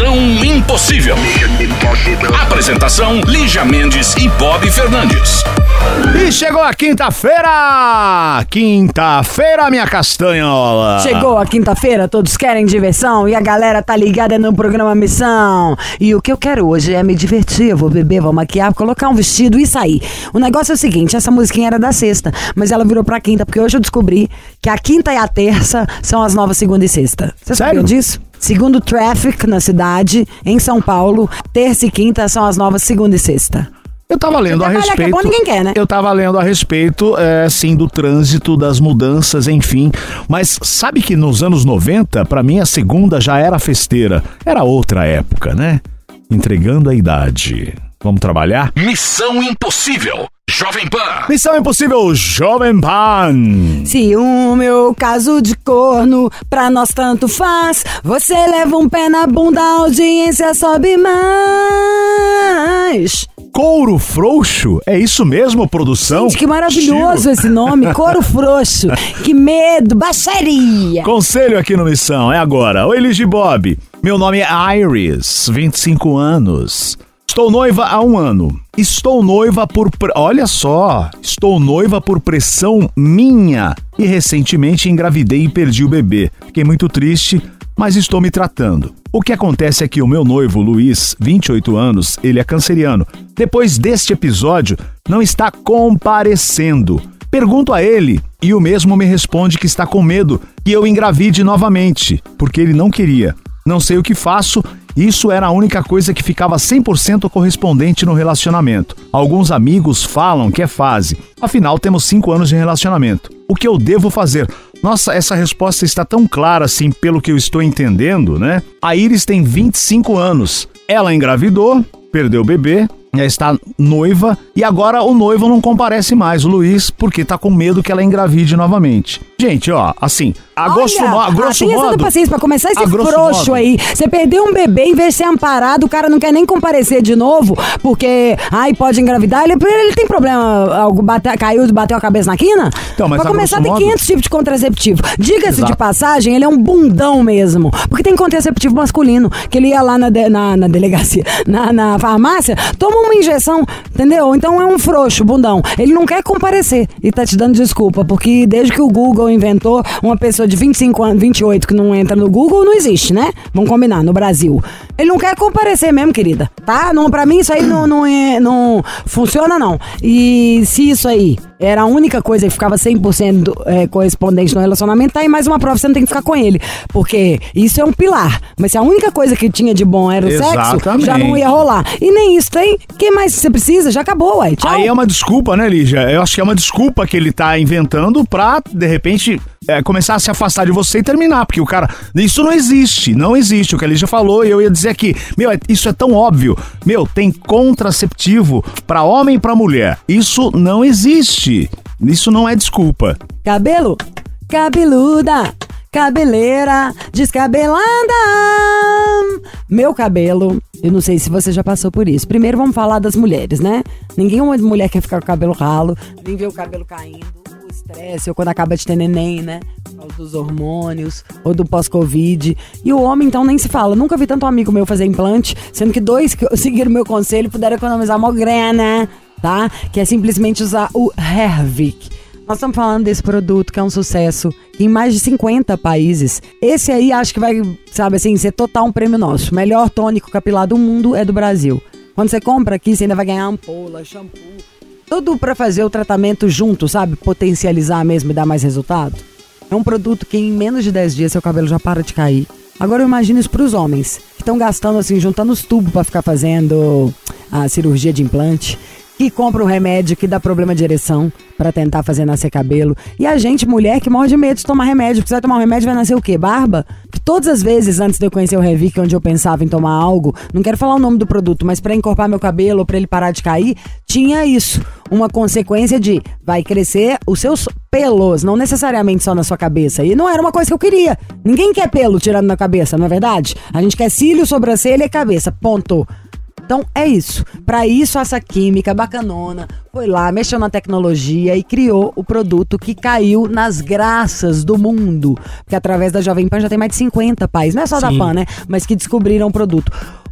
Missão Impossível. Apresentação: Lígia Mendes e Bob Fernandes. E chegou a quinta-feira! Quinta-feira, minha castanhola! Chegou a quinta-feira, todos querem diversão e a galera tá ligada no programa Missão. E o que eu quero hoje é me divertir, eu vou beber, vou maquiar, colocar um vestido e sair. O negócio é o seguinte, essa musiquinha era da sexta, mas ela virou pra quinta, porque hoje eu descobri que a quinta e a terça são as novas segunda e sexta. Vocês Sério? sabiam disso? Segundo o Traffic na cidade, em São Paulo, terça e quinta são as novas segunda e sexta. Eu tava lendo a que é respeito. bom, ninguém quer, né? Eu tava lendo a respeito, é, sim, do trânsito, das mudanças, enfim. Mas sabe que nos anos 90, pra mim, a segunda já era festeira. Era outra época, né? Entregando a idade. Vamos trabalhar? Missão Impossível. Jovem Pan. Missão Impossível Jovem Pan. Se o meu caso de corno pra nós tanto faz, você leva um pé na bunda, a audiência sobe mais. Couro frouxo? É isso mesmo, produção? Gente, que maravilhoso Tiro. esse nome, couro frouxo. Que medo, baixaria. Conselho aqui no Missão, é agora. Oi, Ligi Bob. Meu nome é Iris, 25 anos. Estou noiva há um ano. Estou noiva por. pre- Olha só, estou noiva por pressão minha. E recentemente engravidei e perdi o bebê. Fiquei muito triste, mas estou me tratando. O que acontece é que o meu noivo, Luiz, 28 anos, ele é canceriano. Depois deste episódio, não está comparecendo. Pergunto a ele e o mesmo me responde que está com medo que eu engravide novamente, porque ele não queria. Não sei o que faço, isso era a única coisa que ficava 100% correspondente no relacionamento. Alguns amigos falam que é fase, afinal temos 5 anos de relacionamento. O que eu devo fazer? Nossa, essa resposta está tão clara assim, pelo que eu estou entendendo, né? A Iris tem 25 anos. Ela engravidou, perdeu o bebê, já está noiva e agora o noivo não comparece mais, o Luiz, porque tá com medo que ela engravide novamente. Gente, ó, assim, a grosso, mo- a grosso tenha modo. essa paciência pra começar esse frouxo aí. Você perdeu um bebê, em vez de ser amparado, o cara não quer nem comparecer de novo, porque, ai, pode engravidar. Ele, ele tem problema, algo bate, caiu e bateu a cabeça na quina? Então, mas pra começar, tem modo- 500 tipos de contraceptivo. Diga-se de passagem, ele é um bundão mesmo. Porque tem contraceptivo masculino, que ele ia lá na, de- na, na delegacia, na, na farmácia, uma injeção, entendeu? Então é um frouxo, bundão. Ele não quer comparecer e tá te dando desculpa, porque desde que o Google inventou, uma pessoa de 25 anos, 28 que não entra no Google não existe, né? Vamos combinar, no Brasil. Ele não quer comparecer mesmo, querida, tá? Não, pra mim isso aí não, não, é- não funciona, não. E se isso aí era a única coisa que ficava 100% é, correspondente no relacionamento, tá aí mais uma prova, você não tem que ficar com ele. Porque isso é um pilar. Mas se a única coisa que tinha de bom era o sexo, Exatamente. já não ia rolar. E nem isso tem. Quem mais você precisa? Já acabou, uai. Tchau. Aí é uma desculpa, né, Lígia? Eu acho que é uma desculpa que ele tá inventando pra, de repente, é, começar a se afastar de você e terminar. Porque o cara. Isso não existe. Não existe. O que a Lígia falou, e eu ia dizer aqui, meu, é- isso é tão óbvio. Meu, tem contraceptivo pra homem e pra mulher. Isso não existe. Isso não é desculpa. Cabelo, cabeluda, cabeleira, descabelada. Meu cabelo, eu não sei se você já passou por isso. Primeiro vamos falar das mulheres, né? Ninguém uma mulher quer ficar com o cabelo ralo, nem ver o cabelo caindo. O estresse, ou quando acaba de ter neném, né? Dos hormônios, ou do pós-Covid. E o homem, então, nem se fala. Nunca vi tanto amigo meu fazer implante, sendo que dois que seguiram meu conselho puderam economizar mó grana, tá? Que é simplesmente usar o Hervik. Nós estamos falando desse produto que é um sucesso em mais de 50 países. Esse aí acho que vai, sabe assim, ser total um prêmio nosso. Melhor tônico capilar do mundo é do Brasil. Quando você compra aqui, você ainda vai ganhar ampola, shampoo, tudo pra fazer o tratamento junto, sabe? Potencializar mesmo e dar mais resultado. É um produto que em menos de 10 dias seu cabelo já para de cair. Agora eu imagino isso pros homens, que estão gastando assim, juntando os tubos pra ficar fazendo a cirurgia de implante. Que compra um remédio que dá problema de ereção pra tentar fazer nascer cabelo. E a gente, mulher, que morre de medo de tomar remédio. Vai tomar um remédio vai nascer o quê? Barba? Todas as vezes, antes de eu conhecer o Revic, onde eu pensava em tomar algo, não quero falar o nome do produto, mas pra encorpar meu cabelo ou pra ele parar de cair, tinha isso. Uma consequência de vai crescer os seus pelos, não necessariamente só na sua cabeça. E não era uma coisa que eu queria. Ninguém quer pelo tirando na cabeça, não é verdade? A gente quer cílio, sobrancelha e cabeça. Ponto. Então é isso. Para isso, essa química bacanona foi lá, mexeu na tecnologia e criou o produto que caiu nas graças do mundo. Porque através da Jovem Pan já tem mais de 50 países, não é só da Sim. Pan, né? Mas que descobriram o produto.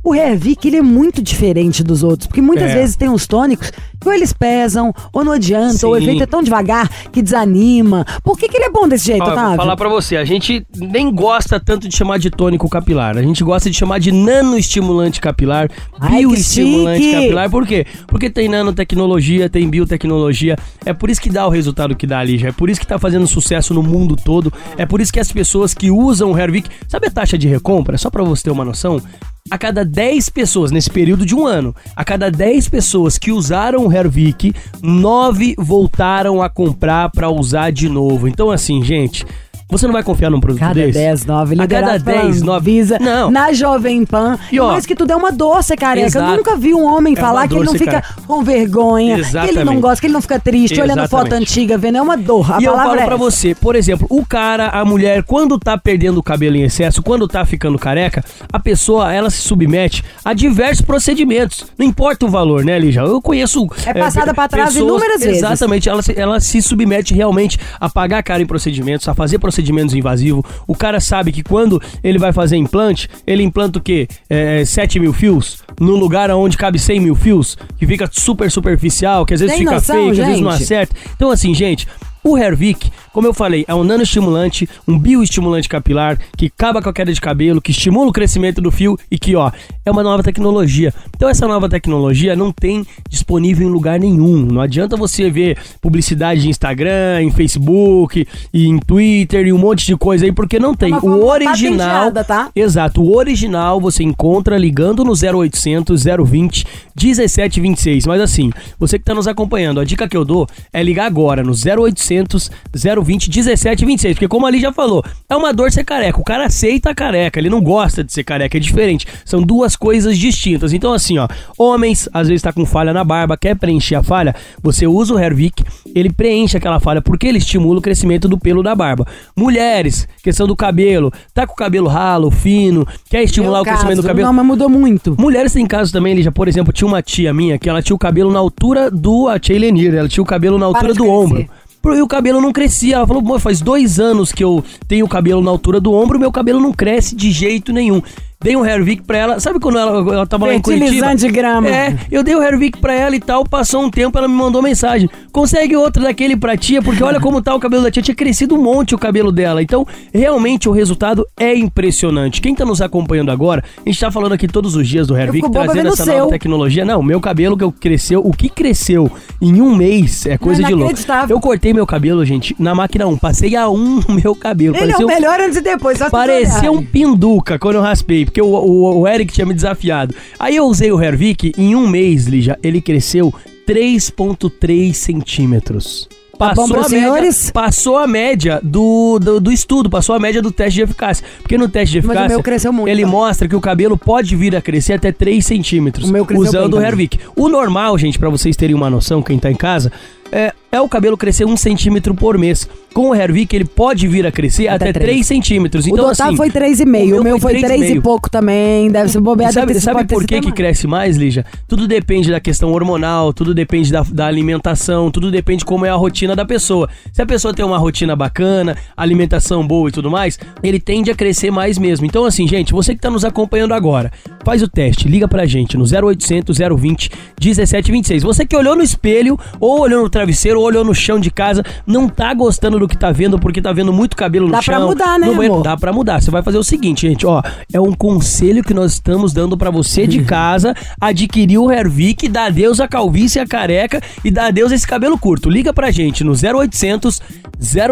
O Revic, ele é muito diferente dos outros, porque muitas É. vezes tem uns tônicos que ou eles pesam, ou não adianta, ou o Sim. efeito é tão devagar que desanima. Por que, que ele é bom desse jeito, Ó, eu vou Otávio? falar pra você, a gente nem gosta tanto de chamar de tônico capilar, a gente gosta de chamar de nanoestimulante capilar, Ai, bioestimulante capilar, por quê? Porque tem nanotecnologia, tem biotecnologia, é por isso que dá o resultado que dá ali, já é por isso que tá fazendo sucesso no mundo todo, é por isso que as pessoas que usam o Hervik, sabe a taxa de recompra? Só pra você ter uma noção, a cada 10 pessoas, nesse período de um ano, a cada 10 pessoas que usaram o Hervik, 9 voltaram a comprar pra usar de novo. Então, assim, gente, você não vai confiar num produto Cada desse? 10, 9, A cada liderado pela 10, 9. Anvisa, Não. na Jovem Pan. E, ó, Mas que tudo é uma dor ser careca. Exato. Eu nunca vi um homem É falar que ele não fica careca. com vergonha, que ele não Exatamente. gosta, que ele não fica triste, olhando foto Exatamente. antiga, vendo. É uma dor. A e eu falo é pra você, por exemplo, o cara, a mulher, quando tá perdendo o cabelo em excesso, quando tá ficando careca, a pessoa, ela se submete a diversos procedimentos. Não importa o valor, né, Lígia? Eu conheço... É passada pe- pra trás inúmeras vezes. Exatamente, ela, se- ela se submete realmente a pagar cara em procedimentos, a fazer procedimentos invasivos. O cara sabe que quando ele vai fazer implante, ele implanta o quê? É, 7 mil fios? No lugar onde cabe 100 mil fios? Que fica super superficial, que às vezes Tem fica noção, feio, que às vezes não acerta. Então, assim, gente, o Hervik, como eu falei, é um nanoestimulante, um bioestimulante capilar que acaba com a queda de cabelo, que estimula o crescimento do fio e que, ó, é uma nova tecnologia. Então, essa nova tecnologia não tem disponível em lugar nenhum. Não adianta você ver publicidade em Instagram, em Facebook, e em Twitter e um monte de coisa aí, porque não tem. uma o original. tá? Exato, o original você encontra ligando no 0800 020 1726. Mas assim, você que tá nos acompanhando, a dica que eu dou é ligar agora no 0800 020 1726, porque como ali já falou, é uma dor ser careca. O cara aceita a careca, ele não gosta de ser careca, é diferente. São duas coisas distintas. Então assim, ó, homens às vezes tá com falha na barba, quer preencher a falha, você usa o Hervik, ele preenche aquela falha porque ele estimula o crescimento do pelo da barba. Mulheres, questão do cabelo, tá com o cabelo ralo, fino, quer estimular Meu o crescimento do caso, cabelo. Não, mas mudou muito. Mulheres têm casos também, Lígia, por exemplo, tinha uma tia minha que ela tinha o cabelo na altura do a Lenir, ela tinha o cabelo na altura do crescer. ombro. E o cabelo não crescia. Ela falou, "Pô, faz dois anos que eu tenho o cabelo na altura do ombro, meu cabelo não cresce de jeito nenhum. Dei um Hervik pra ela. Sabe quando ela, ela tava lá em Curitiba? De grama. É, eu dei o Hervik pra ela e tal. Passou um tempo, ela me mandou mensagem. Consegue outro daquele pra tia, porque olha como tá o cabelo da tia. Tinha crescido um monte o cabelo dela. Então, realmente o resultado é impressionante. Quem tá nos acompanhando agora, a gente tá falando aqui todos os dias do Hervik, trazendo essa nova seu. tecnologia. Não, meu cabelo que eu cresceu, o que cresceu em um mês é coisa de louco. Eu cortei meu cabelo, gente, na máquina 1. Passei a 1 o meu cabelo. Ele é o um- melhor antes e depois. só vocês Parecia um pinduca quando eu raspei, porque o, o, o Eric tinha me desafiado. Aí eu usei o Hervik, em um mês, Lígia, ele cresceu 3,3 centímetros. Tá bom pros a média, passou a média do, do, do estudo, passou a média do teste de eficácia. Porque no teste de eficácia, meu cresceu muito ele também. mostra que o cabelo pode vir a crescer até 3 centímetros usando bem o. Hervik. O normal, gente, pra vocês terem uma noção, quem tá em casa, é, é o cabelo crescer um centímetro por mês. Com o Hervik, ele pode vir a crescer até, Até 3 três. centímetros. O Então, do Otávio assim, foi 3,5. O meu foi 3 e 3,5. pouco também. Deve ser bobeado. Sabe, deve sabe por que, que cresce mais, Lígia? Tudo depende da questão hormonal, tudo depende da, da alimentação, tudo depende de como é a rotina da pessoa. Se a pessoa tem uma rotina bacana, alimentação boa e tudo mais, ele tende a crescer mais mesmo. Então, assim, gente, você que tá nos acompanhando agora, faz o teste, liga pra gente no 0800 020 1726. Você que olhou no espelho, ou olhou no travesseiro, ou olhou no chão de casa, não tá gostando do que tá vendo, porque tá vendo muito cabelo no Dá pra chão. mudar, né, no banheiro. amor? Dá pra mudar. Você vai fazer o seguinte, gente, ó, é um conselho que nós estamos dando pra você de casa adquirir o Hervik, dá adeus a calvície e a careca e dá adeus a esse cabelo curto. Liga pra gente no 0800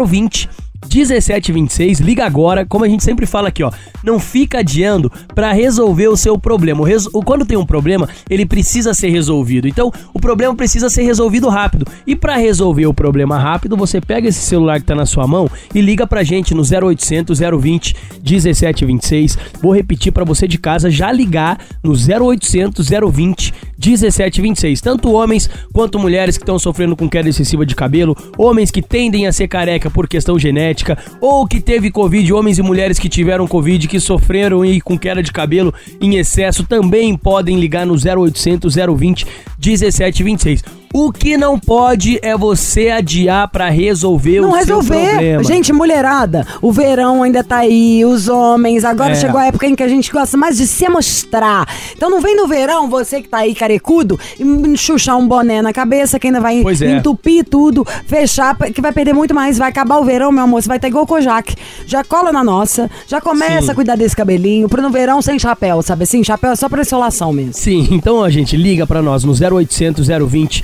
020 1726, liga agora, como a gente sempre fala aqui, ó, não fica adiando pra resolver o seu problema. O Quando tem um problema, ele precisa ser resolvido. Então, o problema precisa ser resolvido rápido. E pra resolver o problema rápido, você pega esse celular que tá na sua mão e liga pra gente no 0800 020 1726. Vou repetir pra você de casa já ligar no 0800 020 1726. Tanto homens quanto mulheres que estão sofrendo com queda excessiva de cabelo, homens que tendem a ser careca por questão genética, ou que teve Covid, homens e mulheres que tiveram Covid, que sofreram e com queda de cabelo em excesso, também podem ligar no 0800 020 1726. O que não pode é você adiar pra resolver Não o seu resolver. problema. Gente, mulherada, o verão ainda tá aí, os homens. Agora É. chegou a época em que a gente gosta mais de se mostrar. Então não vem no verão, você que tá aí carecudo, e chuchar um boné na cabeça, que ainda vai é. entupir tudo, fechar, que vai perder muito mais. Vai acabar o verão, meu amor, você vai estar igual o Kojak. Já cola na nossa, já começa Sim. a cuidar desse cabelinho, pro no verão sem chapéu, sabe assim? Chapéu é só pra insolação mesmo. Sim, então a gente liga pra nós no 0800 020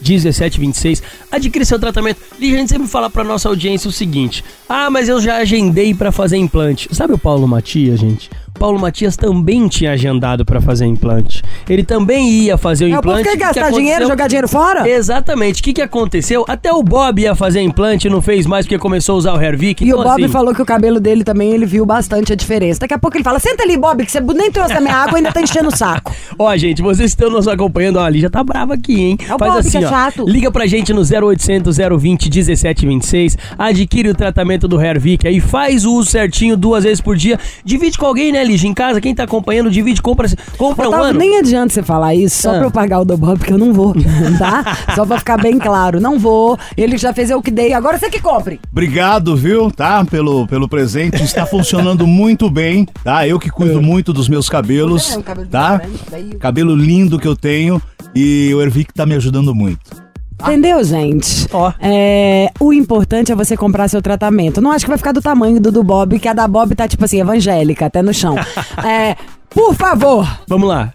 1726. Adquire seu tratamento. Liga, a gente sempre fala pra nossa audiência o seguinte: "Ah, mas eu já agendei pra fazer implante". Sabe o Paulo Matias, gente? Paulo Matias também tinha agendado pra fazer implante. Ele também ia fazer o É implante. quer O que gastar aconteceu? dinheiro, jogar dinheiro fora? Exatamente. O que, que aconteceu? Até o Bob ia fazer implante e não fez mais porque começou a usar o Hervik. E Então, o Bob assim, falou que o cabelo dele também, ele viu bastante a diferença. Daqui a pouco ele fala, senta ali, Bob, que você nem trouxe a minha água e ainda tá enchendo o saco. Ó, gente, vocês estão nos acompanhando, ó, a Lígia tá brava aqui, hein? É o Bob que é chato. Liga pra gente no 0800 020 1726, adquire o tratamento do Hervik aí, faz o uso certinho duas vezes por dia, divide com alguém, né, Lígia? Em casa, quem tá acompanhando, divide, compra, compra um ano. nem adianta você falar isso só Ah. pra eu pagar o do Bob, porque eu não vou, tá? Só pra ficar bem claro, não vou. Ele já fez eu que dei, agora você que compre. Obrigado, viu, tá? Pelo, pelo presente. Está funcionando muito bem, tá? Eu que cuido muito dos meus cabelos, É, um cabelo tá? diferente, daí- Cabelo lindo que eu tenho e o Ervic tá me ajudando muito. Entendeu, gente? Ó. É, o importante é você comprar seu tratamento. Não acho que vai ficar do tamanho do do Bob, que a da Bob tá, tipo assim, evangélica, até no chão. é, por favor, Vamos lá.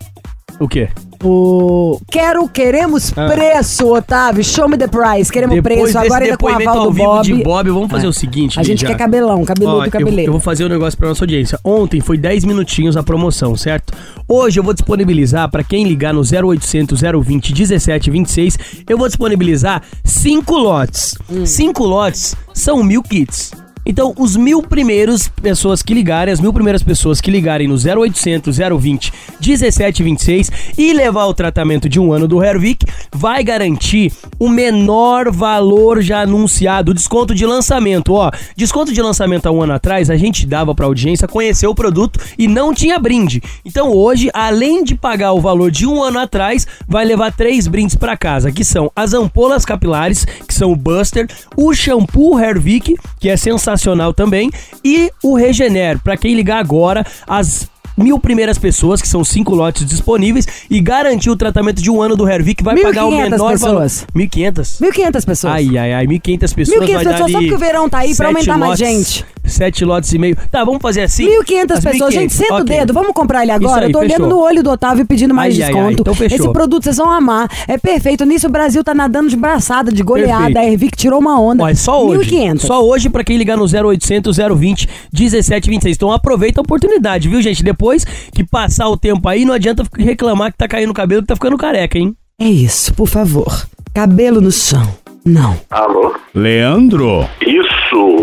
O quê? O... Quero, queremos Ah. preço, Otávio. Show me the price. Queremos preço. Agora ainda com o depoimento aval do Bob. de Bob, vamos fazer É. o seguinte, A gente quer cabelão, cabeludo, Ó, eu- cabeleiro. Eu, vou fazer um negócio pra nossa audiência. Ontem foi 10 minutinhos a promoção, certo? Hoje eu vou disponibilizar pra quem ligar no 0800 020 1726, eu vou disponibilizar 5 lotes. Hum. 5 lotes são mil kits. Então, os mil primeiros pessoas que ligarem, as mil primeiras pessoas que ligarem no 0800 020 1726 e levar o tratamento de um ano do Hervik, vai garantir o menor valor já anunciado, desconto de lançamento. Ó, desconto de lançamento há um ano atrás, a gente dava pra audiência conhecer o produto e não tinha brinde. Então, hoje, além de pagar o valor de um ano atrás, vai levar três brindes pra casa, que são as ampolas capilares, que são o Buster, o shampoo Hervik, que é sensacional também, e o Regener. Pra quem ligar agora, as mil primeiras pessoas, que são cinco lotes disponíveis, e garantir o tratamento de um ano do Hervik, vai pagar o 1.500 menor valor. pessoas. 1.500? 1.500 pessoas. Ai, ai, ai, 1.500 pessoas 1.500 vai dar pessoas, só porque o verão tá aí pra aumentar mais lotes, gente. Sete lotes e meio. Tá, vamos fazer assim? 1.500 As pessoas. 1.500, Gente, senta o dedo. Vamos comprar ele agora. Aí, eu tô olhando fechou. no olho do Otávio pedindo mais Ai, ai, ai, desconto. então fechou. Esse produto vocês vão amar. É perfeito. Nisso o Brasil tá nadando de braçada, de goleada. Perfeito. A Ervic tirou uma onda. É só hoje. 1.500. Só hoje pra quem ligar no 0800 020 1726. Então aproveita a oportunidade, viu, gente? Depois que passar o tempo aí, não adianta reclamar que tá caindo o cabelo que tá ficando careca, hein? É isso, por favor. Cabelo no chão. Não. Alô? Leandro, Isso!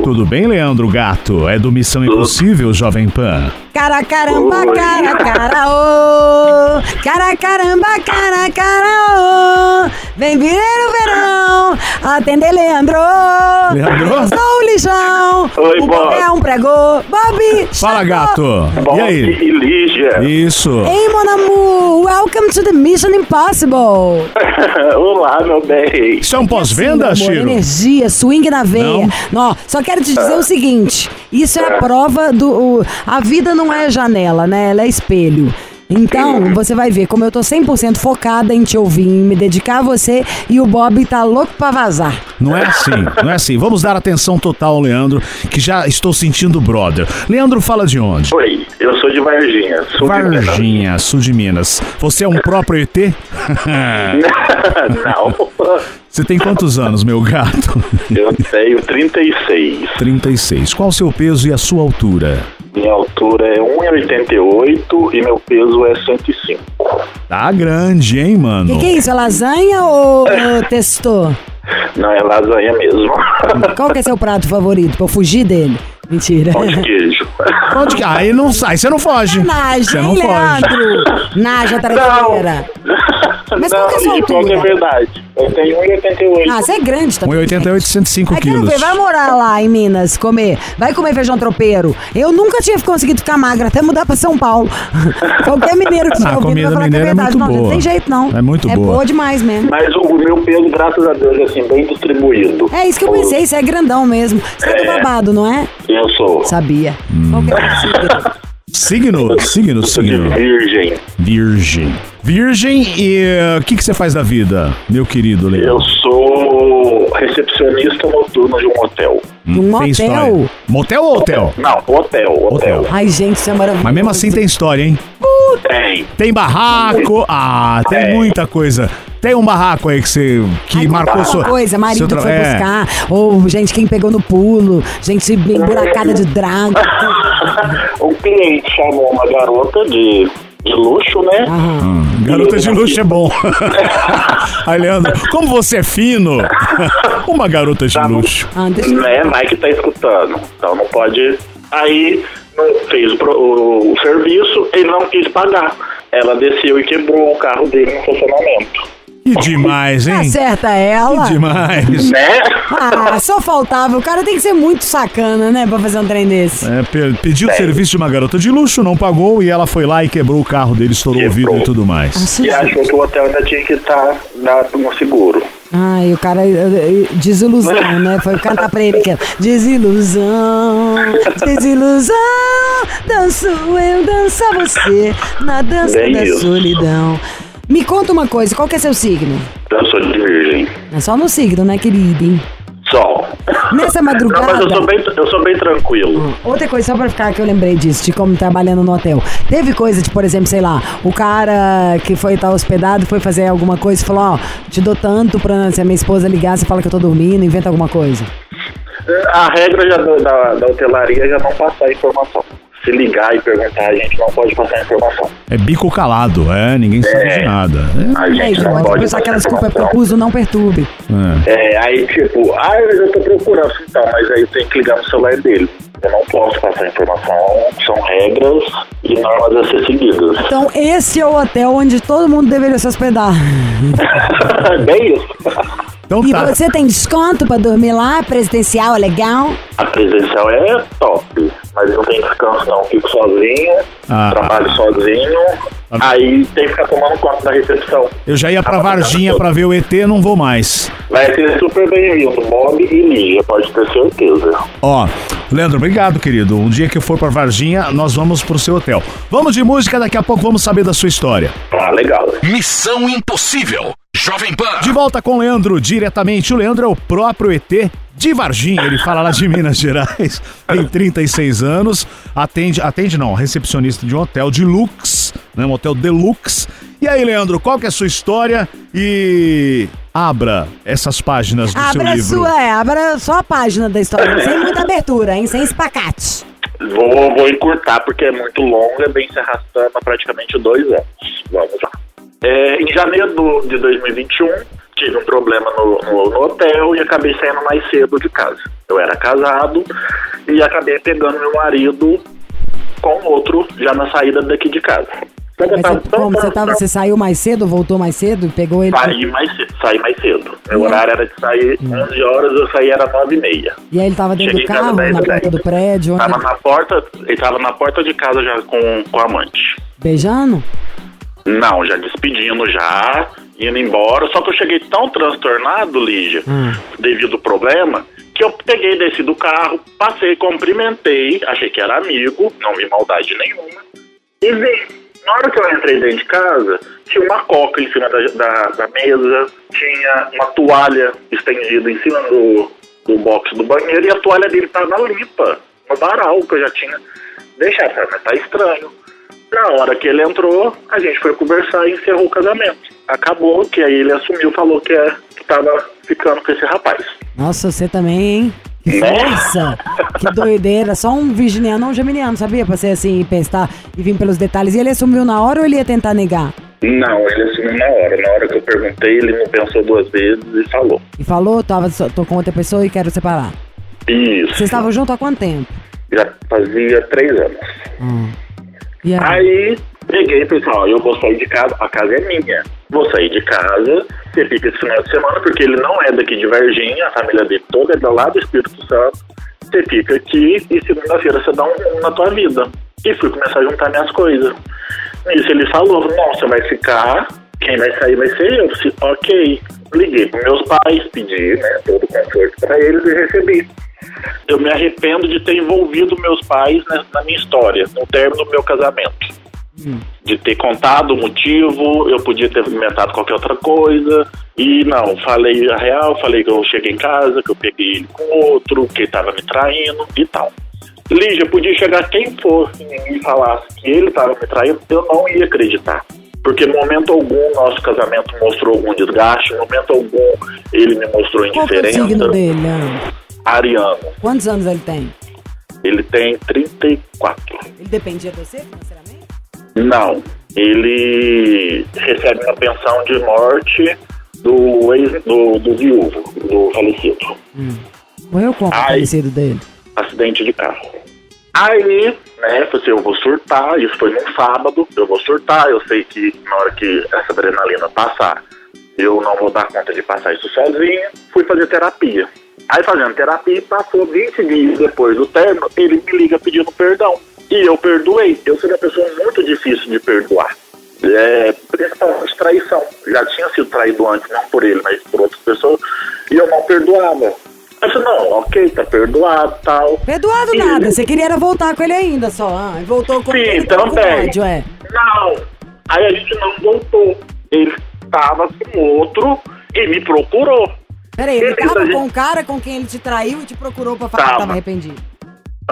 Tudo bem, Leandro Gato? É do Missão Impossível, Jovem Pan. Cara caramba, Oi. cara cara ô. Cara caramba, cara cara ô. Vem vir o verão. Atender Leandro. Leandro? Eu sou o lixão. Oi, o Bob. é um pregô. Bob. Fala, gato. Bob E aí? e Lígia. Isso. Ei, mon amour. Welcome to the Mission Impossible. Olá, meu bem. Isso é um pós-venda, Sim, meu amor, Chiro? Energia, swing na veia. Não, só quero te dizer o seguinte: isso é a prova do. o- a vida não é janela, né? Ela é espelho. Então, você vai ver como eu tô 100% focada em te ouvir, em me dedicar a você e o Bob tá louco pra vazar. Não é assim, não é assim. Vamos dar atenção total ao Leandro, que já estou sentindo brother. Leandro, fala de onde? Oi, eu sou de Varginha. Sul de Minas. Varginha, sul de Minas. Você é um próprio ET? Não, Você tem quantos anos, meu gato? eu tenho 36. 36. Qual o seu peso e a sua altura? Minha altura é 1,88 e meu peso é 105. Tá grande, hein, O mano? que, que é isso? É lasanha ou, ou testou? Não, é lasanha mesmo. Qual que é seu prato favorito? Pra eu fugir dele? Mentira. Pão de queijo. Onde que... Aí não sai, você não foge. Naja, Você não foge. Leandro? Naja traiçoeira. Mas qual que é a sua que é altura? verdade? Eu tenho 1,88. Ah, você é grande também. 1,88, 105 Aí quero quilos. ver, vai morar lá em Minas comer. Vai comer feijão tropeiro. Eu nunca tinha conseguido ficar magra até mudar pra São Paulo. Qualquer mineiro que Ah, estiver a ouvindo comida vai falar que é é verdade. muito não, boa. não tem jeito não. É muito é boa. É boa demais mesmo. Mas o meu peso, graças a Deus, é assim, bem distribuído. É isso que eu pensei, você é grandão mesmo. Você é do É. babado, não é? Eu sou Sabia. Hum. Qual que é o signo? Signo, signo, de virgem. Virgem. Virgem e eh, o que, que você faz da vida, meu querido Leandro? Eu sou recepcionista noturno de um hotel. Um Tem motel? história. Motel ou hotel? Não, hotel, hotel. Hotel. Ai, gente, isso é maravilhoso. Mas mesmo assim tem história, hein? Tem. Tem barraco. Ah, tem É. muita coisa. Tem um barraco aí que você que Ai, marcou sua coisa, marido tra- foi é. buscar, ou gente quem pegou no pulo, gente emburacada de draga. O cliente chamou uma garota de, de luxo, né? Aham. Garota de luxo é bom. Aí, Leandro, como você é fino. Uma garota de Tá luxo. Ah. Né? Vai que tá escutando. Então não pode. Aí não fez o, o- o serviço, ele não quis pagar. Ela desceu e quebrou o carro dele no estacionamento. Que demais, hein? Acerta ela. Que demais. Né? Ah, só faltava. O cara tem que ser muito sacana, né, pra fazer um trem desse. É, pe- pediu o serviço de uma garota de luxo, não pagou e ela foi lá e quebrou o carro dele, estourou o vidro e tudo mais. Nossa, E achou que o hotel ainda tinha que estar no seguro. Ai, o cara, eh, eh, desilusão, né? Foi cantar pra ele que é desilusão, desilusão, danço eu, dança você, na dança Bem da isso. solidão. Me conta uma coisa, qual que é seu signo? Eu sou de virgem. É só no signo, né, querido? hein? Só. Nessa Não, mas madrugada. eu sou bem, eu sou bem tranquilo. Outra coisa, só pra ficar que eu lembrei disso, de como trabalhando no hotel. Teve coisa de, por exemplo, sei lá, o cara que foi estar hospedado foi fazer alguma coisa e falou, ó, te dou tanto pra se a minha esposa ligar, você fala que eu tô dormindo, inventa alguma coisa. A regra já da, da hotelaria já não passar a informação. Se ligar e perguntar, a gente não pode passar a informação. É bico calado, é, ninguém sabe de nada. A É gente igual, não pode pode passar aquela desculpa, é propus, não perturbe. É. É. É, aí tipo, ah, eu tô procurando, então, mas aí tem que ligar no celular dele. Eu não posso passar informação, são regras e normas a ser seguidas. Então, esse é o hotel onde todo mundo deveria se hospedar. Bem isso. Então E tá. você tem desconto pra dormir lá? Presidencial, é legal? A presencial é top, mas não tem descanso não. Fico sozinho, Ah. trabalho sozinho, aí tem que ficar tomando conta da recepção. Eu já ia pra Varginha pra ver o ET, não vou mais. Vai ser super bem-vindo, Bob e Lígia, pode ter certeza. Ó, Leandro, obrigado, querido. Um dia que eu for pra Varginha, nós vamos pro seu hotel. Vamos de música, daqui a pouco vamos saber da sua história. Ah, legal. Missão Impossível. Jovem Pan. De volta com o Leandro, diretamente. O Leandro é o próprio ET de Varginha. Ele fala lá de Minas Gerais. Tem 36 anos. Atende, atende não, recepcionista de um hotel de luxo, né? Um hotel deluxe. E aí, Leandro, qual que é a sua história? E abra essas páginas do seu Abra a livro. sua, é, abra só a página da história, sem muita abertura, hein? Sem espacate. Vou, vou encurtar porque é muito longa, bem se arrastando há praticamente dois anos. Vamos lá. É, em janeiro do- de 2021, tive um problema no, no- no hotel e acabei saindo mais cedo de casa. Eu era casado e acabei pegando meu marido com outro já na saída daqui de casa. Mas você, como você, tava, você saiu mais cedo, voltou mais cedo, pegou ele. Saí mais cedo, saí mais cedo. Meu horário era de sair 11 horas, eu saí era 9 e meia. E aí ele tava dentro Cheguei do carro, 10 na porta 10. do prédio, Tava ele- na porta, ele tava na porta de casa já com, com a amante. beijando? Não, já despedindo já, indo embora. Só que eu cheguei tão transtornado, Lígia, devido ao problema, que eu peguei, desci do carro, passei, cumprimentei, achei que era amigo, não vi maldade nenhuma, e vim. Na hora que eu entrei dentro de casa, tinha uma coca em cima da, da, da mesa, tinha uma toalha estendida em cima do, do box do banheiro e a toalha dele estava limpa, no varal que eu já tinha deixado. Mas tá estranho. Na hora que ele entrou, a gente foi conversar e encerrou o casamento. Acabou que aí ele assumiu, falou que, é, que tava ficando com esse rapaz. Nossa, você também, hein? Que Né? força! Que doideira. Só um virginiano, um geminiano, sabia? Pra ser assim, pensar e vir pelos detalhes. E ele assumiu na hora ou ele ia tentar negar? Não, ele assumiu na hora. Na hora que eu perguntei, ele não pensou duas vezes e falou. E falou, tava, tô com outra pessoa e quero separar. Isso. Vocês estavam juntos há quanto tempo? Já fazia três anos. E aí? Aí assim, ó, eu vou sair de casa, a casa é minha. Vou sair de casa, você fica esse final de semana, porque ele não é daqui de Varginha, a família dele toda é do lado do Espírito Santo. Você fica aqui e segunda-feira você dá um rumo na tua vida. E fui começar a juntar minhas coisas. Nisso ele falou, você vai ficar, quem vai sair vai ser eu. Eu disse, ok. Liguei para meus pais, pedi né, todo o conforto para eles e recebi. Eu me arrependo de ter envolvido meus pais né, na minha história, no término do meu casamento de ter contado o motivo, eu podia ter inventado qualquer outra coisa. E não, falei a real, falei que eu cheguei em casa, que eu peguei ele com outro, que ele estava me traindo e tal. Lígia, podia chegar quem mim e falasse que ele estava me traindo, eu não ia acreditar. Porque em momento algum nosso casamento mostrou algum desgaste, em momento algum ele me mostrou Qual que é o indiferença. signo dele? Ariano, Quantos anos ele tem? ele tem 34. Ele dependia de você financeiramente? Não, ele recebe uma pensão de morte do ex do, do viúvo, do falecido. Morreu como o falecido dele? Acidente de carro. Aí, né, falei assim, eu vou surtar, isso foi num sábado, eu vou surtar, eu sei que na hora que essa adrenalina passar, eu não vou dar conta de passar isso sozinho, fui fazer terapia. Aí fazendo terapia, passou 20 dias depois do término, ele me liga pedindo perdão. E eu perdoei. Eu sou uma pessoa muito difícil de perdoar. É, principalmente traição. Já tinha sido traído antes, não por ele, mas por outras pessoas, e eu não perdoava. Eu falei, não, ok, tá perdoado tal. Perdoado E nada, ele- você queria era voltar com ele ainda só. Ah, voltou com Sim, ele tava com também. ódio, é. Não. Aí a gente não voltou. Ele estava com outro e me procurou. Peraí, ele tava daí- com o cara com quem ele te traiu e te procurou pra falar que Tava. tava arrependido.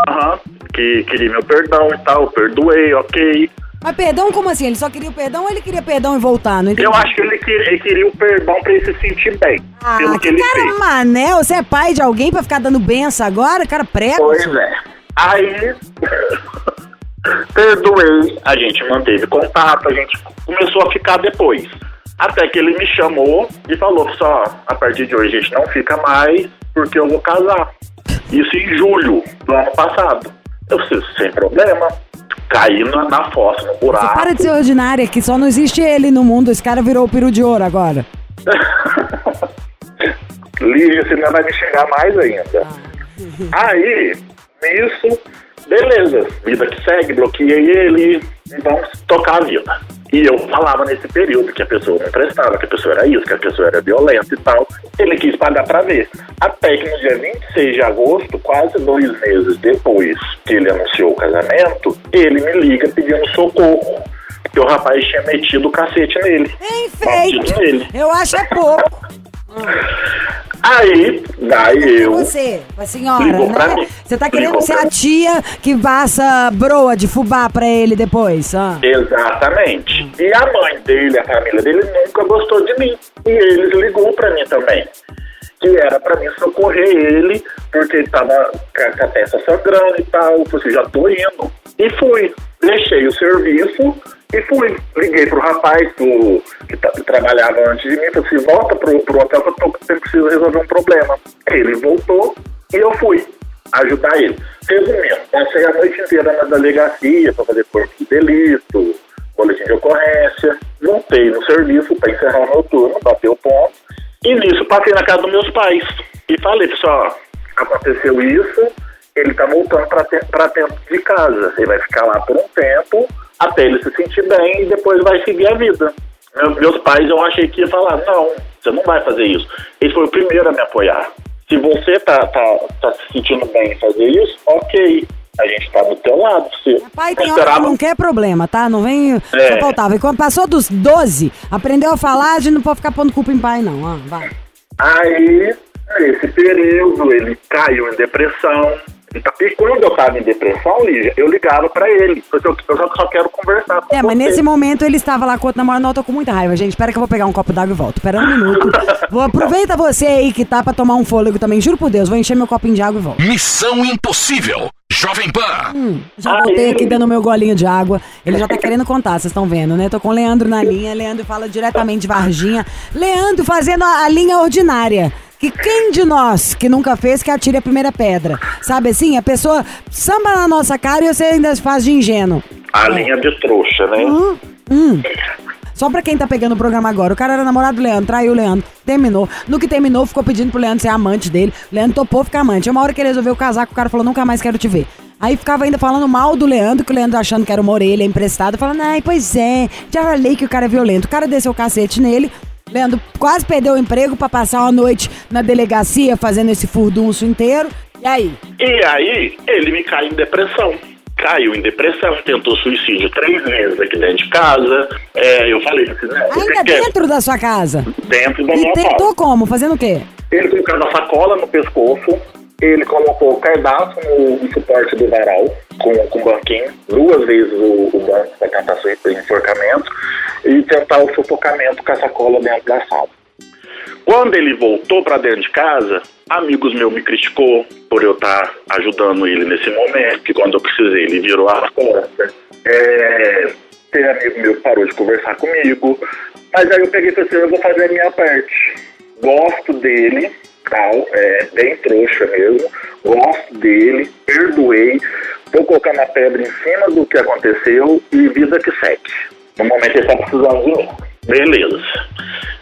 Aham. Que queria meu perdão e tal. Perdoei, ok. Mas perdão, como assim? Ele só queria o perdão ou ele queria perdão e voltar? Não entendi. Eu acho que ele, que- ele queria o perdão pra ele se sentir bem. Ah, pelo que que ele cara fez. mané, você é pai de alguém pra ficar dando benção agora? Cara prego. Pois é. Aí, perdoei, a gente manteve contato, a gente começou a ficar depois. Até que ele me chamou e falou só, a partir de hoje a gente não fica mais, porque eu vou casar. Isso em julho do ano passado. Eu disse, sem problema. Caí na, na fossa, no Você buraco. para de ser ordinária, que só não existe ele no mundo. Esse cara virou o peru de ouro agora. Lígia, você ainda vai me xingar mais ainda. Aí, nisso, beleza, vida que segue, bloqueei ele, vamos tocar a vida. E eu falava nesse período que a pessoa não prestava, que a pessoa era isso, que a pessoa era violenta e tal. Ele quis pagar pra ver. Até que no dia 26 de agosto, quase dois meses depois que ele anunciou o casamento, ele me liga pedindo socorro. Porque o rapaz tinha metido o cacete nele. Feito. nele. Eu acho é pouco. Aí, daí eu. Você, a senhora, né? Você tá querendo Ligou ser a tia que passa broa de fubá pra ele depois, ah. Exatamente. E a mãe dele, a família dele, nunca gostou de mim. E eles ligou pra mim também. Que era pra mim socorrer ele, porque ele tava com a com a testa sangrando e tal. Eu falei assim, já tô indo. E fui. Deixei o serviço e fui. Liguei pro rapaz pro, que, ta- que trabalhava antes de mim. Falei assim, volta pro, pro hotel que eu, tô, preciso resolver um problema. Ele voltou e eu fui ajudar ele. Resumindo, passei a noite inteira na delegacia para fazer corpo de delito, boletim de ocorrência, voltei no serviço para encerrar o meu turno, bateu o ponto, e nisso passei na casa dos meus pais e falei, pessoal, aconteceu isso, ele tá voltando para dentro de casa, ele vai ficar lá por um tempo, até ele se sentir bem e depois vai seguir a vida. Meu- Meus pais, eu achei que ia falar, não, você não vai fazer isso. Ele foi o primeiro a me apoiar. Se você tá, tá, tá se sentindo bem em fazer isso, ok. A gente tá do teu lado. Se Pai tem hora que não quer problema, tá? Não vem. É. Só faltava. E quando passou dos 12, aprendeu a falar, a gente não pode ficar pondo culpa em pai, não. Ah, vai. Aí, nesse período, ele caiu em depressão. E quando eu tava em depressão, Lígia, eu ligava pra ele. Porque eu, eu só, só quero conversar com É, mas você. nesse momento ele estava lá com outro namorado, não, eu tô com muita raiva, gente. Espera que eu vou pegar um copo d'água e volto. Espera um minuto. Vou, aproveita você aí que tá pra tomar um fôlego também. Juro por Deus, vou encher meu copinho de água e volto. Missão Impossível. Jovem Pan. Já voltei aqui dando meu golinho de água. Ele já tá querendo contar, vocês estão vendo, né? Tô com o Leandro na linha. Leandro fala diretamente de Varginha. Leandro fazendo a, a linha ordinária. Que quem de nós que nunca fez que atire a primeira pedra? Sabe assim? A pessoa samba na nossa cara e você ainda faz de ingênuo. A linha de trouxa, né? Hum, hum. Só pra quem tá pegando o programa agora, o cara era namorado do Leandro, traiu o Leandro, terminou. No que terminou, ficou pedindo pro Leandro ser amante dele. O Leandro topou ficar amante. Uma hora que ele resolveu casar, que o cara falou, nunca mais quero te ver. Aí ficava ainda falando mal do Leandro, que o Leandro achando que era uma orelha emprestada, falando, ai, pois é, já falei que o cara é violento. O cara desceu o cacete nele. Leandro quase perdeu o emprego pra passar uma noite na delegacia fazendo esse furdunço inteiro. E aí? E aí, ele me caiu em depressão. Caiu em depressão, tentou suicídio três vezes aqui dentro de casa. É, eu falei assim, né? Ainda quer- dentro da sua casa? Dentro da E minha casa. tentou como? Fazendo o quê? Ele colocava a sacola no pescoço, ele colocou o cardápio no suporte do varal, com, com banquinho, duas vezes o, o banco para tentar o enforcamento, e tentar o sufocamento com a sacola dentro da sala. Quando ele voltou para dentro de casa, amigos meus me criticou por eu estar ajudando ele nesse momento, que quando eu precisei ele virou as costas. É, amigo meu que parou de conversar comigo, mas aí eu peguei e falei assim, eu vou fazer a minha parte. Gosto dele, tal, é bem trouxa mesmo, gosto dele, perdoei, vou colocar na pedra em cima do que aconteceu e vida que segue. No momento ele está precisando de mim. Beleza.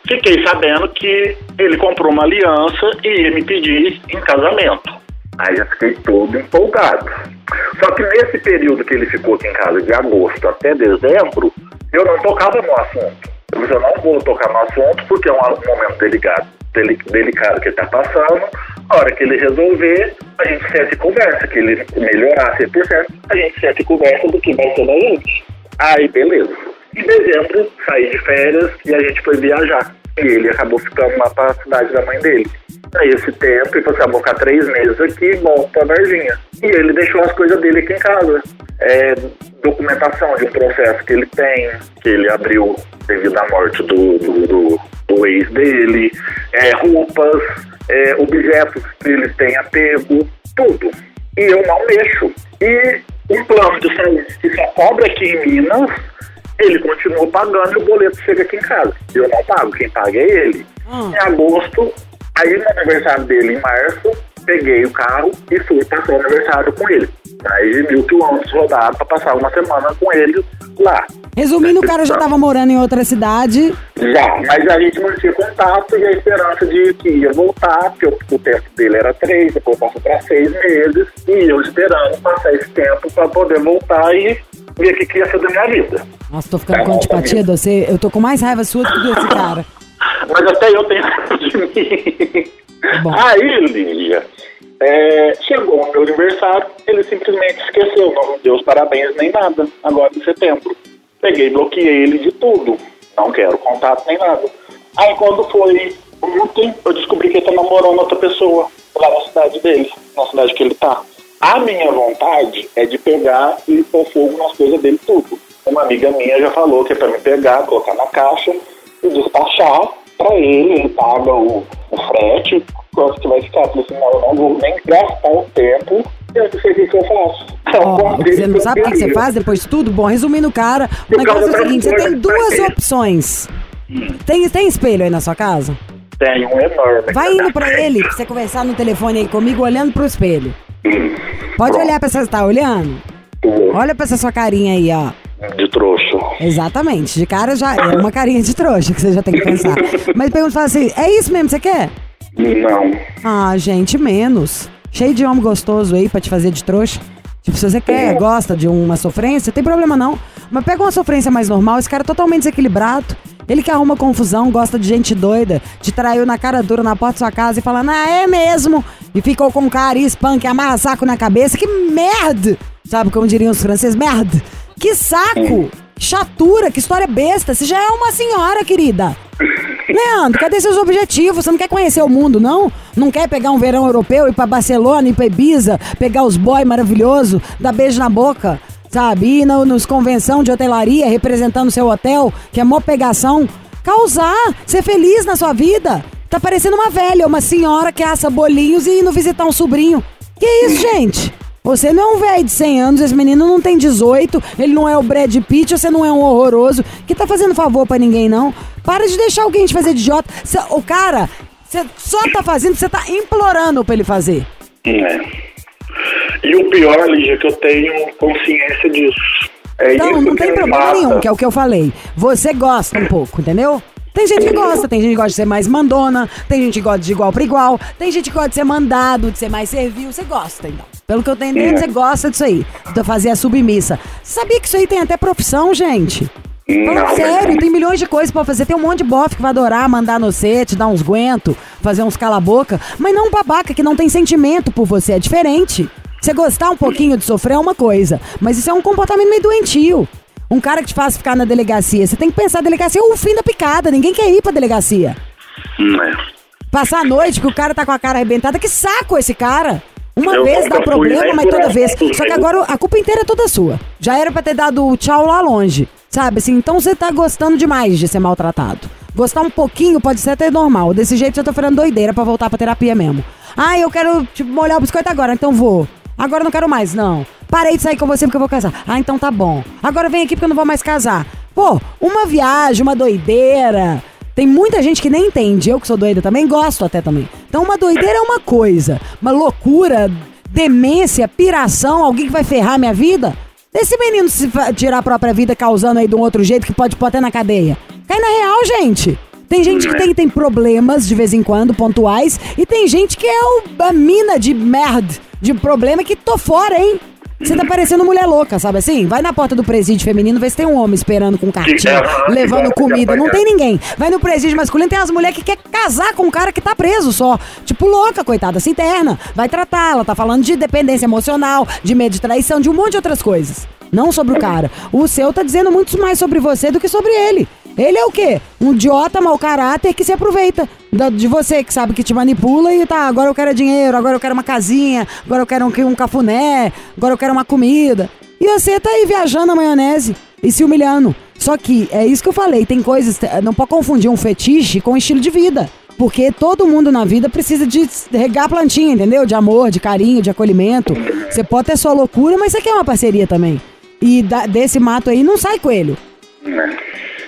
Fiquei sabendo que ele comprou uma aliança e ia me pedir em casamento. Aí já fiquei todo empolgado. Só que nesse período que ele ficou aqui em casa, de agosto até dezembro, eu não tocava no assunto. Eu eu não vou tocar no assunto porque é um momento delicado, deli- delicado que ele está passando. A hora que ele resolver, a gente senta e conversa. Que ele melhorar 100%, a gente senta e conversa do que vai ser da gente. Aí, beleza. Em dezembro, saí de férias e a gente foi viajar. E ele acabou ficando lá para a cidade da mãe dele. Aí, esse tempo, assim, ah, vou ficar três meses aqui e volto Varginha. E ele deixou as coisas dele aqui em casa. É, documentação de um processo que ele tem, que ele abriu devido à morte do, do, do- do ex dele, é, roupas, é, objetos que ele tem apego, tudo. E eu não mexo. E o plano de saúde que só cobra aqui em Minas, ele continua pagando e o boleto chega aqui em casa. Eu não pago, quem paga é ele. Hum. Em agosto, aí no aniversário dele, em março, peguei o carro e fui passar o aniversário com ele. Mais de mil quilômetros rodados para passar uma semana com ele lá. Resumindo, o cara já tava morando em outra cidade. Já, mas a gente mantinha contato e a esperança de que ia voltar, porque o, o tempo dele era três, depois passou para seis meses, e eu esperando passar esse tempo para poder voltar e ver o que que ia ser da minha vida. Nossa, tô ficando com antipatia de você. Eu tô com mais raiva sua do que desse cara. Mas até eu tenho raiva de mim. Tá bom. Aí, Lígia, é, chegou o meu aniversário, ele simplesmente esqueceu, não deu os parabéns nem nada, agora em setembro. Peguei bloqueei ele de tudo, não quero contato nem nada. Aí quando foi ontem, eu descobri que ele tá namorando outra pessoa lá na cidade dele, na cidade que ele tá. A minha vontade é de pegar e pôr fogo nas coisas dele tudo. Uma amiga minha já falou que é pra me pegar, colocar na caixa e despachar pra ele, ele paga o, o frete, quanto que vai ficar. Eu falei assim, não, eu não vou nem gastar o tempo, eu não sei o que, que eu faço. Ó, você não sabe o que, que você faz depois de tudo? Bom, resumindo, cara, o negócio é o seguinte: você tem duas ter. opções. Tem, tem espelho aí na sua casa? Tem um enorme. Vai indo pra ele, pra você conversar no telefone aí comigo, olhando pro espelho. Pode olhar pra você, tá olhando? Olha pra essa sua carinha aí, ó. De trouxa. Exatamente. De cara já é uma carinha de trouxa que você já tem que pensar. Mas pergunta assim: é isso mesmo que você quer? Não. Ah, gente, menos. Cheio de homem gostoso aí pra te fazer de trouxa. Tipo, se você quer, gosta de uma sofrência, tem problema não. Mas pega uma sofrência mais normal, esse cara é totalmente desequilibrado. Ele que arruma confusão, gosta de gente doida, te traiu na cara dura na porta da sua casa e falando, ah, é mesmo. e ficou com cara e que amarra saco na cabeça. Que merda! Sabe como diriam os franceses? Merda! Que saco! Que chatura, que história besta. Você já é uma senhora, querida. Leandro, cadê seus objetivos? Você não quer conhecer o mundo, não? Não quer pegar um verão europeu, ir pra Barcelona, ir pra Ibiza, pegar os boy maravilhoso, dar beijo na boca, sabe? Ir no, nos convenção de hotelaria, representando seu hotel, que é mó pegação. Causar, ser feliz na sua vida. Tá parecendo uma velha, uma senhora que assa bolinhos e indo visitar um sobrinho. Que isso, gente? Você não é um velho de 100 anos, esse menino não tem 18, ele não é o Brad Pitt, você não é um horroroso, que tá fazendo favor pra ninguém, não. Para de deixar alguém te fazer de idiota. Cê- o cara, você só tá fazendo, você tá implorando pra ele fazer. É. E o pior, Lígia, é que eu tenho consciência disso. É Então, não tem problema mata. nenhum, que é o que eu falei. Você gosta um pouco, entendeu? Tem gente que gosta, tem gente que gosta de ser mais mandona, tem gente que gosta de igual pra igual, tem gente que gosta de ser mandado, de ser mais servil, você gosta, então. Pelo que eu tô entendendo, É. você gosta disso aí, de fazer a submissa. Sabia que isso aí tem até profissão, gente? Falando sério, tem milhões de coisas pra fazer. Tem um monte de bofe que vai adorar mandar no set, dar uns guento, fazer uns cala-boca. Mas não um babaca que não tem sentimento por você. É diferente. Você gostar um pouquinho de sofrer é uma coisa. Mas isso é um comportamento meio doentio. Um cara que te faz ficar na delegacia. Você tem que pensar, a delegacia é o fim da picada. Ninguém quer ir pra delegacia. Hum, é. Passar a noite que o cara tá com a cara arrebentada. Que saco esse cara! Uma Eu vez dá problema, mas toda vez. Só que mesmo. agora a culpa inteira é toda sua. Já era pra ter dado o tchau lá longe. Sabe assim? Então você tá gostando demais de ser maltratado. Gostar um pouquinho pode ser até normal. Desse jeito eu tô ficando doideira pra voltar pra terapia mesmo. Ah, eu quero, tipo, molhar o biscoito agora, então vou. Agora eu não quero mais, não. Parei de sair com você porque eu vou casar. Ah, então tá bom. Agora vem aqui porque eu não vou mais casar. Pô, uma viagem, uma doideira. Tem muita gente que nem entende. Eu que sou doida também, gosto até também. Então uma doideira é uma coisa. Uma loucura, demência, piração, alguém que vai ferrar minha vida. Esse menino se tirar a própria vida causando aí de um outro jeito que pode pôr até na cadeia. Cai na real, gente. Tem gente que tem, tem problemas de vez em quando, pontuais, e tem gente que é o, a mina de merda, de problema que tô fora, hein? Você tá parecendo mulher louca, sabe assim? Vai na porta do presídio feminino, vê se tem um homem esperando com cartinha, Que- levando que- comida. Não tem ninguém. Vai no presídio masculino, tem as mulheres que quer casar com um cara que tá preso só. Tipo, louca, coitada, se interna. Vai tratar, ela tá falando de dependência emocional, de medo de traição, de um monte de outras coisas. Não sobre o cara. O seu tá dizendo muito mais sobre você do que sobre ele. Ele é o quê? Um idiota mau caráter que se aproveita de você, que sabe que te manipula e tá, agora eu quero dinheiro, agora eu quero uma casinha, agora eu quero um, um cafuné, agora eu quero uma comida. E você tá aí viajando na maionese e se humilhando. Só que é isso que eu falei, tem coisas, não pode confundir um fetiche com estilo de vida. Porque todo mundo na vida precisa de regar a plantinha, entendeu? De amor, de carinho, de acolhimento. Você pode ter sua loucura, mas você quer uma parceria também. E da- desse mato aí não sai coelho.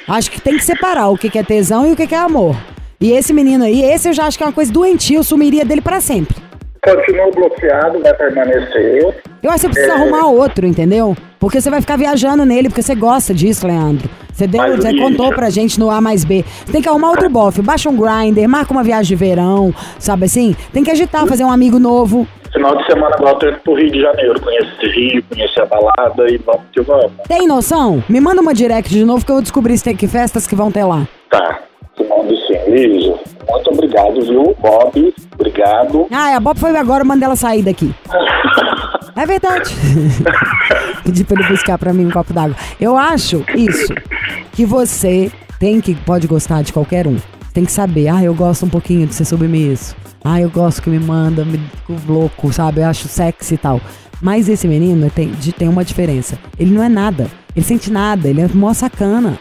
Acho que tem que separar o que que é tesão e o que que é amor. E esse menino aí, esse eu já acho que é uma coisa doentia, eu sumiria dele pra sempre. Continua bloqueado, vai permanecer. Eu acho que você precisa É. arrumar outro, entendeu? Porque você vai ficar viajando nele, porque você gosta disso, Leandro. Você, deu, Mas, Lígia- contou pra gente no A mais B. Você tem que arrumar outro bofe. Baixa um grinder, marca uma viagem de verão, sabe assim? Tem que agitar, fazer um amigo novo. Final de semana agora eu tô indo pro Rio de Janeiro, conhecer Rio, conhecer a balada e vamos que vamos. Tem noção? Me manda uma direct de novo que eu vou descobrir se tem que festas que vão ter lá. Tá. Simone sim, Lígia. Muito obrigado, viu? Bob, obrigado. Ah, a Bob foi agora, eu mandei ela sair daqui. É verdade. Pedi pra ele buscar pra mim um copo d'água. Eu acho isso, que você tem que, pode gostar de qualquer um. Tem que saber, ah, eu gosto um pouquinho de ser submisso. Ah, eu gosto que me manda, me fico louco, sabe? Eu acho sexy e tal. Mas esse menino tem, tem uma diferença. Ele não é nada. Ele sente nada, ele é mó sacana.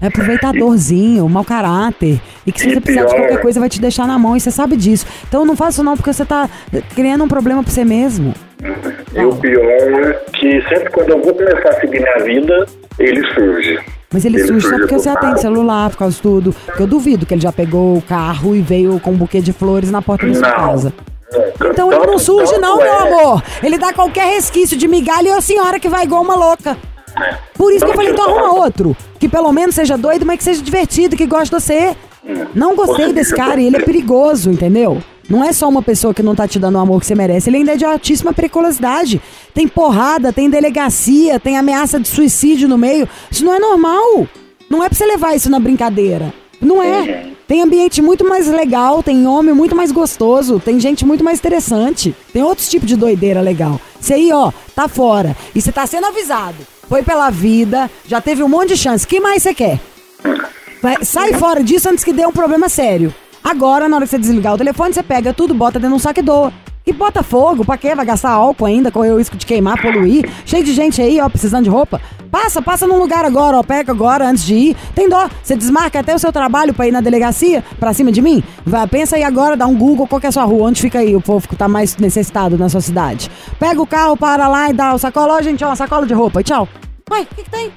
É aproveitadorzinho, mau caráter. E que se você precisar de qualquer coisa, vai te deixar na mão. E você sabe disso. Então não faça isso não, porque você tá criando um problema pra você mesmo. E o pior é que sempre quando eu vou começar a seguir minha vida, ele surge. Mas ele, surge só porque você atende celular, por causa de tudo. Porque eu duvido que ele já pegou o carro e veio com um buquê de flores na porta da sua casa. Nunca. Então ele não Tanto- surge tanto não, meu é- amor. Ele dá qualquer resquício de migalha e é a senhora que vai igual uma louca. Por isso que eu falei, então arruma outro. Que pelo menos seja doido, mas que seja divertido, que goste de você. Não gostei desse cara e ele é perigoso, entendeu? Não é só uma pessoa que não tá te dando o amor que você merece, ele ainda é de altíssima periculosidade. Tem porrada, tem delegacia, tem ameaça de suicídio no meio. Isso não é normal. Não é pra você levar isso na brincadeira. Não é. Tem ambiente muito mais legal, tem homem muito mais gostoso, tem gente muito mais interessante. Tem outros tipos de doideira legal. Você aí, ó, tá fora. E você tá sendo avisado. Foi pela vida, já teve um monte de chance. Que mais você quer? Vai- sai fora disso antes que dê um problema sério. Agora, na hora que você desligar o telefone, você pega tudo, bota dentro de um saco e doa. E bota fogo, pra quê? Vai gastar álcool ainda, correr o risco de queimar, poluir. Cheio de gente aí, ó, precisando de roupa. Passa, passa num lugar agora, ó, pega agora antes de ir. Tem dó. Você desmarca até o seu trabalho pra ir na delegacia, pra cima de mim? Vai, pensa aí agora, dá um Google, qual que é a sua rua? Onde fica aí o povo que tá mais necessitado na sua cidade? Pega o carro, para lá e dá o sacola. Ó, gente, ó, uma sacola de roupa. Tchau. Ué, o que, que tem?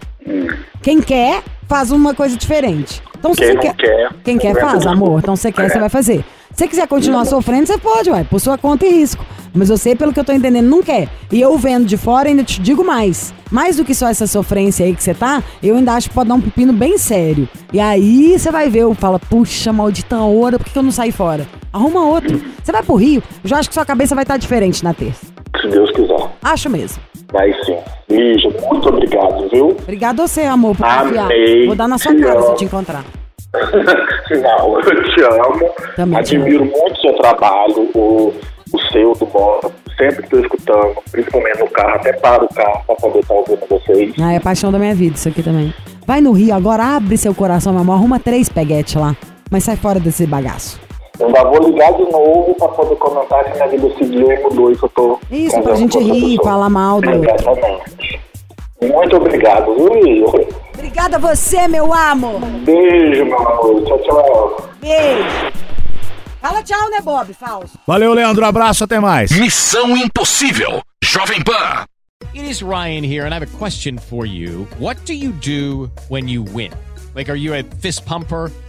Quem quer, faz uma coisa diferente. Então, se Quem você quer, quer, quem quer faz, amor. Então, você quer, É. você vai fazer. Se você quiser continuar sofrendo, você pode, ué, por sua conta e risco. Mas você, pelo que eu tô entendendo, não quer. E eu vendo de fora, ainda te digo mais. Mais do que só essa sofrência aí que você tá, eu ainda acho que pode dar um pepino bem sério. E aí você vai ver, fala, puxa, maldita hora, por que, que eu não saí fora? Arruma outro. Você vai pro Rio, eu já acho que sua cabeça vai estar diferente na terça. Se Deus quiser. Acho mesmo. Vai sim. Lígia, muito obrigado, viu? Obrigado a você, amor, por confiar. Amei. Vou dar na sua cara se eu te encontrar. Não, eu te amo. Também te Admiro muito o seu trabalho, o, o seu, do Bora. Sempre estou escutando, principalmente no carro, até para o carro para poder estar ouvindo vocês. Ah, é a paixão da minha vida isso aqui também. Vai no Rio agora, abre seu coração, meu amor. Arruma três peguetes lá. Mas sai fora desse bagaço. Eu ainda vou ligar de novo para poder comentar que minha vida seguiu e mudou isso. Eu tô Isso, pra gente rir, pessoa. falar mal do- Exatamente. Muito obrigado, viu? Obrigada a você, meu amor. Beijo, meu amor. Tchau, tchau. Beijo. Fala tchau, né, Bob? Falso. Valeu, Leandro. Abraço, até mais. Missão Impossível. Jovem Pan. It is Ryan here, and I have a question for you. What do you do when you win? Like, are you a fist pumper?